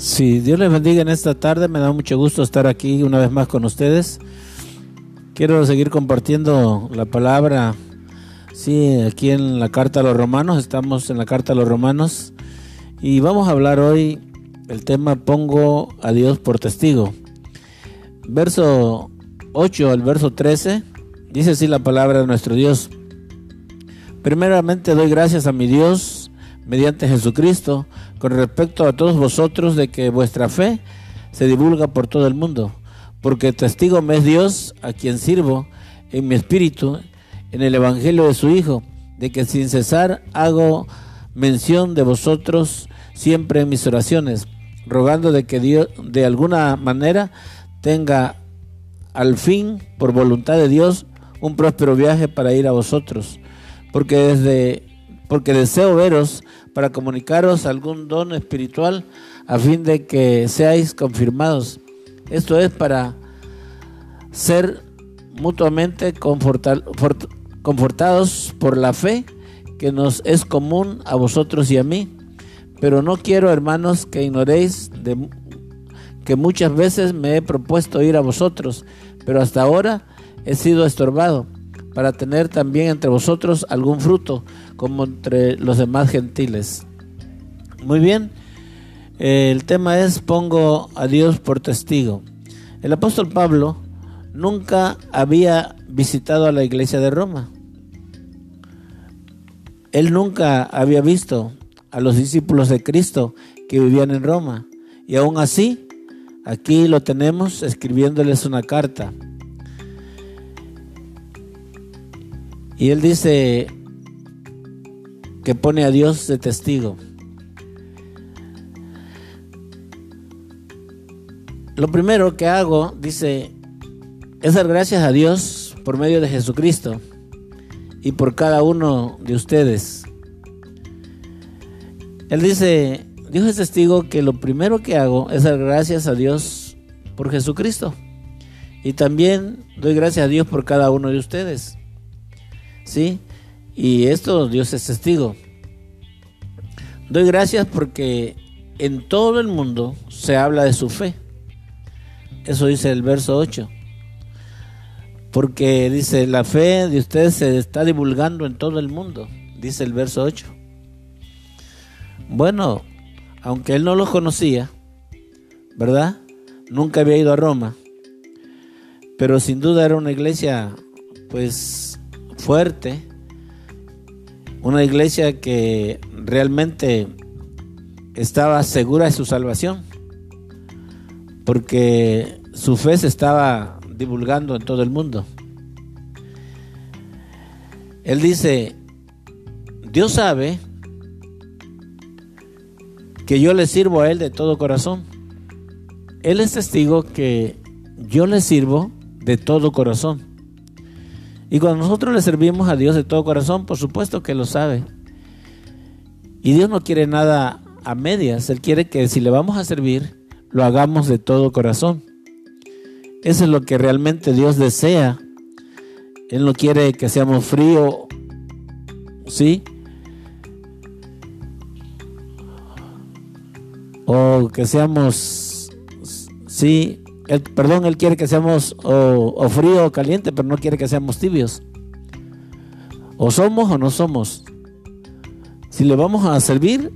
Sí, Dios les bendiga en esta tarde. Me da mucho gusto estar aquí una vez más con ustedes. Quiero seguir compartiendo la palabra. Sí, aquí en la carta a los romanos. Estamos en la carta a los romanos. Y vamos a hablar hoy el tema Pongo a Dios por testigo. Verso 8 al verso 13. Dice así la palabra de nuestro Dios. Primeramente doy gracias a mi Dios mediante Jesucristo con respecto a todos vosotros de que vuestra fe se divulga por todo el mundo, porque testigo me es Dios a quien sirvo en mi espíritu, en el Evangelio de su Hijo, de que sin cesar hago mención de vosotros siempre en mis oraciones, rogando de que Dios de alguna manera tenga al fin, por voluntad de Dios, un próspero viaje para ir a vosotros, porque desde porque deseo veros para comunicaros algún don espiritual a fin de que seáis confirmados. Esto es para ser mutuamente confortados por la fe que nos es común a vosotros y a mí. Pero no quiero, hermanos, que ignoréis de que muchas veces me he propuesto ir a vosotros, pero hasta ahora he sido estorbado para tener también entre vosotros algún fruto, como entre los demás gentiles. Muy bien, el tema es pongo a Dios por testigo. El apóstol Pablo nunca había visitado a la iglesia de Roma. Él nunca había visto a los discípulos de Cristo que vivían en Roma. Y aún así, aquí lo tenemos escribiéndoles una carta. Y él dice que pone a Dios de testigo. Lo primero que hago, dice, es dar gracias a Dios por medio de Jesucristo y por cada uno de ustedes. Él dice, Dios es testigo que lo primero que hago es dar gracias a Dios por Jesucristo. Y también doy gracias a Dios por cada uno de ustedes. ¿Sí? Y esto Dios es testigo. Doy gracias porque en todo el mundo se habla de su fe. Eso dice el verso 8. Porque dice, la fe de ustedes se está divulgando en todo el mundo, dice el verso 8. Bueno, aunque él no los conocía, ¿verdad? Nunca había ido a Roma, pero sin duda era una iglesia, pues, fuerte, una iglesia que realmente estaba segura de su salvación, porque su fe se estaba divulgando en todo el mundo. Él dice, Dios sabe que yo le sirvo a Él de todo corazón. Él es testigo que yo le sirvo de todo corazón. Y cuando nosotros le servimos a Dios de todo corazón, por supuesto que lo sabe. Y Dios no quiere nada a medias, Él quiere que si le vamos a servir, lo hagamos de todo corazón. Eso es lo que realmente Dios desea. Él no quiere que seamos fríos, ¿sí? O que seamos, sí, perdón, Él quiere que seamos o, frío o caliente, pero no quiere que seamos tibios. O somos o no somos. Si le vamos a servir,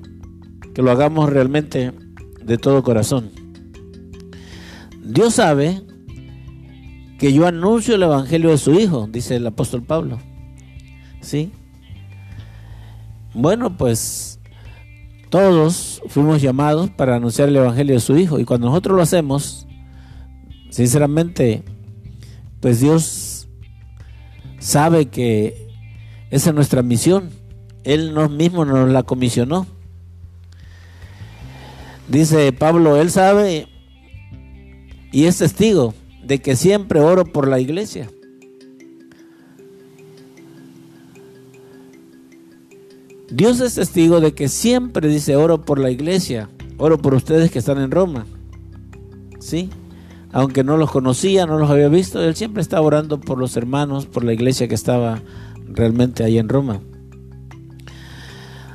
que lo hagamos realmente de todo corazón. Dios sabe que yo anuncio el evangelio de su Hijo, dice el apóstol Pablo. ¿Sí? Bueno, pues todos fuimos llamados para anunciar el evangelio de su Hijo y cuando nosotros lo hacemos, Sinceramente, pues Dios sabe que esa es nuestra misión. Él mismo nos la comisionó. Dice Pablo, él sabe y es testigo de que siempre oro por la iglesia. Dios es testigo de que siempre dice oro por la iglesia, oro por ustedes que están en Roma. ¿Sí? Aunque no los conocía, no los había visto, él siempre estaba orando por los hermanos, por la iglesia que estaba realmente ahí en Roma.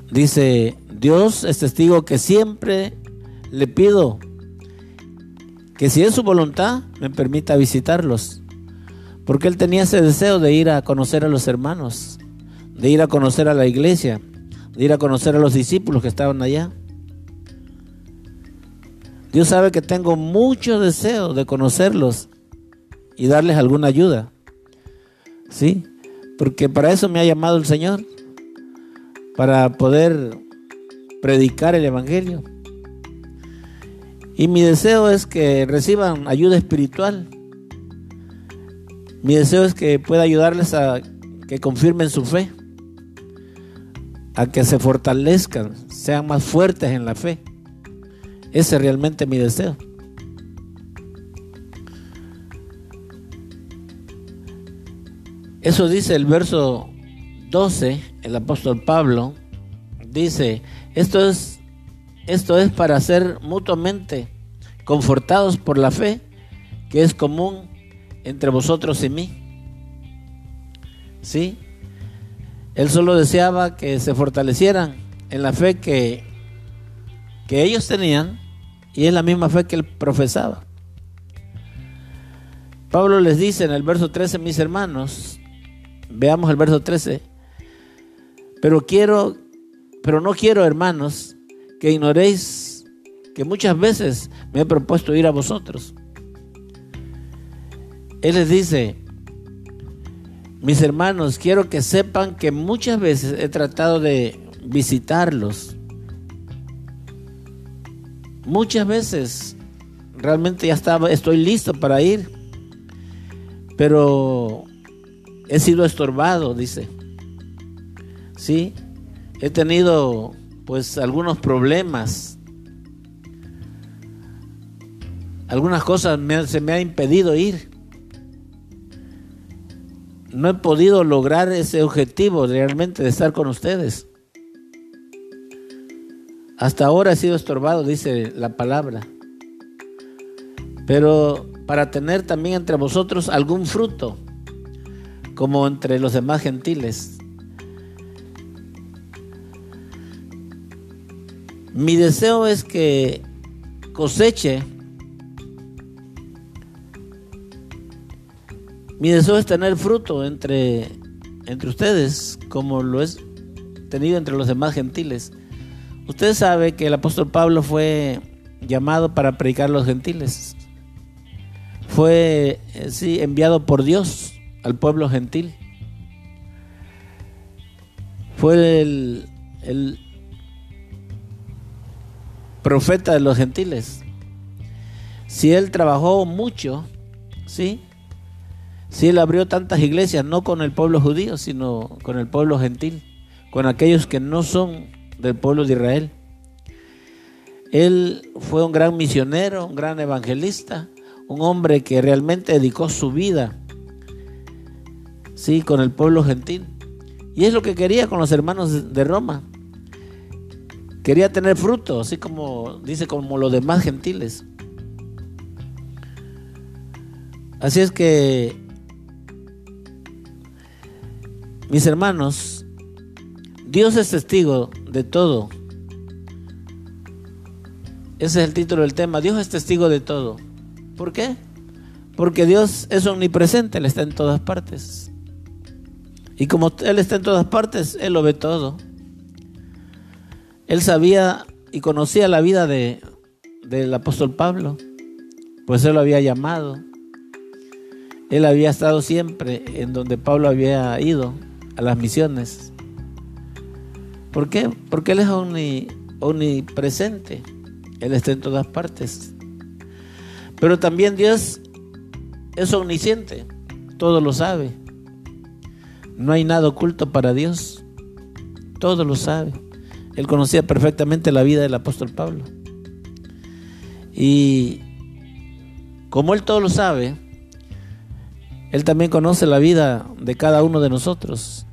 Dice, Dios es testigo que siempre le pido que si es su voluntad, me permita visitarlos. Porque él tenía ese deseo de ir a conocer a los hermanos, de ir a conocer a la iglesia, de ir a conocer a los discípulos que estaban allá. Dios sabe que tengo mucho deseo de conocerlos y darles alguna ayuda. ¿Sí? Porque para eso me ha llamado el Señor, para poder predicar el Evangelio. Y mi deseo es que reciban ayuda espiritual. Mi deseo es que pueda ayudarles a que confirmen su fe, a que se fortalezcan, sean más fuertes en la fe. Ese es realmente mi deseo. Eso dice el verso 12, el apóstol Pablo dice, esto es, esto es para ser mutuamente confortados por la fe que es común entre vosotros y mí. ¿Sí? Él solo deseaba que se fortalecieran en la fe que, que ellos tenían y es la misma fe que él profesaba. Pablo les dice en el verso 13, mis hermanos, veamos el verso 13, pero quiero pero no quiero, hermanos, que ignoréis que muchas veces me he propuesto ir a vosotros. Él les dice, mis hermanos, quiero que sepan que muchas veces he tratado de visitarlos. Muchas veces realmente ya estaba, estoy listo para ir, pero he sido estorbado, dice. Sí, he tenido pues algunos problemas. Algunas cosas se me ha impedido ir. No he podido lograr ese objetivo realmente de estar con ustedes. Hasta ahora he sido estorbado, dice la palabra. Pero para tener también entre vosotros algún fruto, como entre los demás gentiles. Mi deseo es que coseche. Mi deseo es tener fruto entre, entre ustedes, como lo es tenido entre los demás gentiles. Usted sabe que el apóstol Pablo fue llamado para predicar a los gentiles. Fue, eh, sí, enviado por Dios al pueblo gentil. Fue el, el profeta de los gentiles. Si él trabajó mucho, ¿sí? Si él abrió tantas iglesias, no con el pueblo judío, sino con el pueblo gentil, con aquellos que no son del pueblo de Israel. Él fue un gran misionero, un gran evangelista, un hombre que realmente dedicó su vida, sí, con el pueblo gentil. Y es lo que quería con los hermanos de Roma. Quería tener fruto, así como dice como los demás gentiles. Así es que, mis hermanos, Dios es testigo de todo. Ese es el título del tema. Dios es testigo de todo. ¿Por qué? Porque Dios es omnipresente, Él está en todas partes. Y como Él está en todas partes, Él lo ve todo. Él sabía y conocía la vida de, del apóstol Pablo, pues él lo había llamado. Él había estado siempre en donde Pablo había ido, a las misiones. ¿Por qué? Porque Él es omnipresente. Él está en todas partes. Pero también Dios es omnisciente. Todo lo sabe. No hay nada oculto para Dios. Todo lo sabe. Él conocía perfectamente la vida del apóstol Pablo. Y como Él todo lo sabe, Él también conoce la vida de cada uno de nosotros.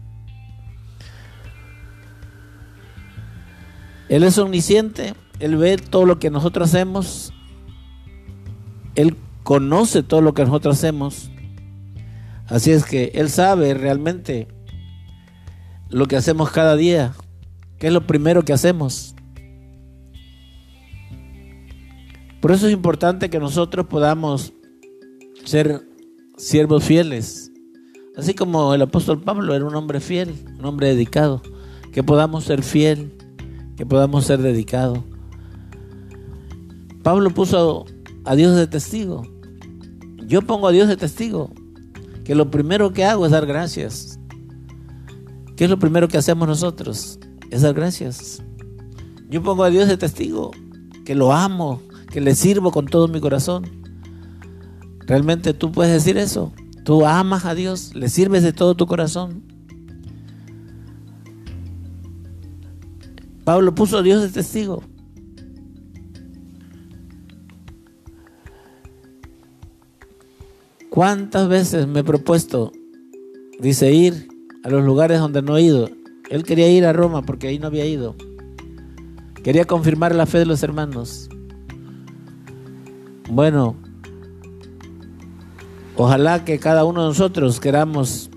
Él es omnisciente, Él ve todo lo que nosotros hacemos, Él conoce todo lo que nosotros hacemos. Así es que Él sabe realmente lo que hacemos cada día. ¿Qué es lo primero que hacemos? Por eso es importante que nosotros podamos ser siervos fieles. Así como el apóstol Pablo era un hombre fiel, un hombre dedicado. Que podamos ser fiel, que podamos ser dedicados. Pablo puso a Dios de testigo. Yo pongo a Dios de testigo. Que lo primero que hago es dar gracias. ¿Qué es lo primero que hacemos nosotros? Es dar gracias. Yo pongo a Dios de testigo. Que lo amo, que le sirvo con todo mi corazón. ¿Realmente tú puedes decir eso? Tú amas a Dios, le sirves de todo tu corazón. Pablo puso a Dios de testigo. ¿Cuántas veces me he propuesto, dice, ir a los lugares donde no he ido? Él quería ir a Roma porque ahí no había ido. Quería confirmar la fe de los hermanos. Bueno, ojalá que cada uno de nosotros queramos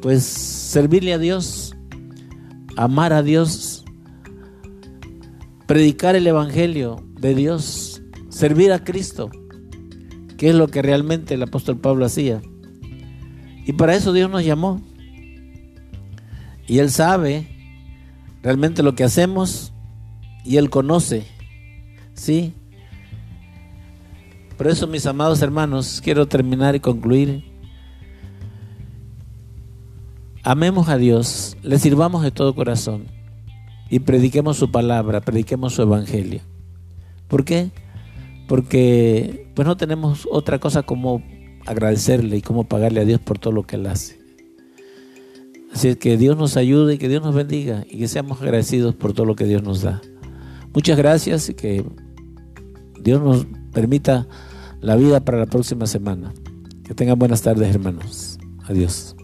pues servirle a Dios, amar a Dios, predicar el Evangelio de Dios, servir a Cristo, que es lo que realmente el apóstol Pablo hacía. Y para eso Dios nos llamó. Y Él sabe realmente lo que hacemos y Él conoce, ¿sí? Por eso, mis amados hermanos, quiero terminar y concluir. Amemos a Dios, le sirvamos de todo corazón y prediquemos su palabra, prediquemos su evangelio. ¿Por qué? Porque pues no tenemos otra cosa como agradecerle y como pagarle a Dios por todo lo que él hace. Así es que Dios nos ayude y que Dios nos bendiga y que seamos agradecidos por todo lo que Dios nos da. Muchas gracias y que Dios nos permita la vida para la próxima semana. Que tengan buenas tardes, hermanos. Adiós.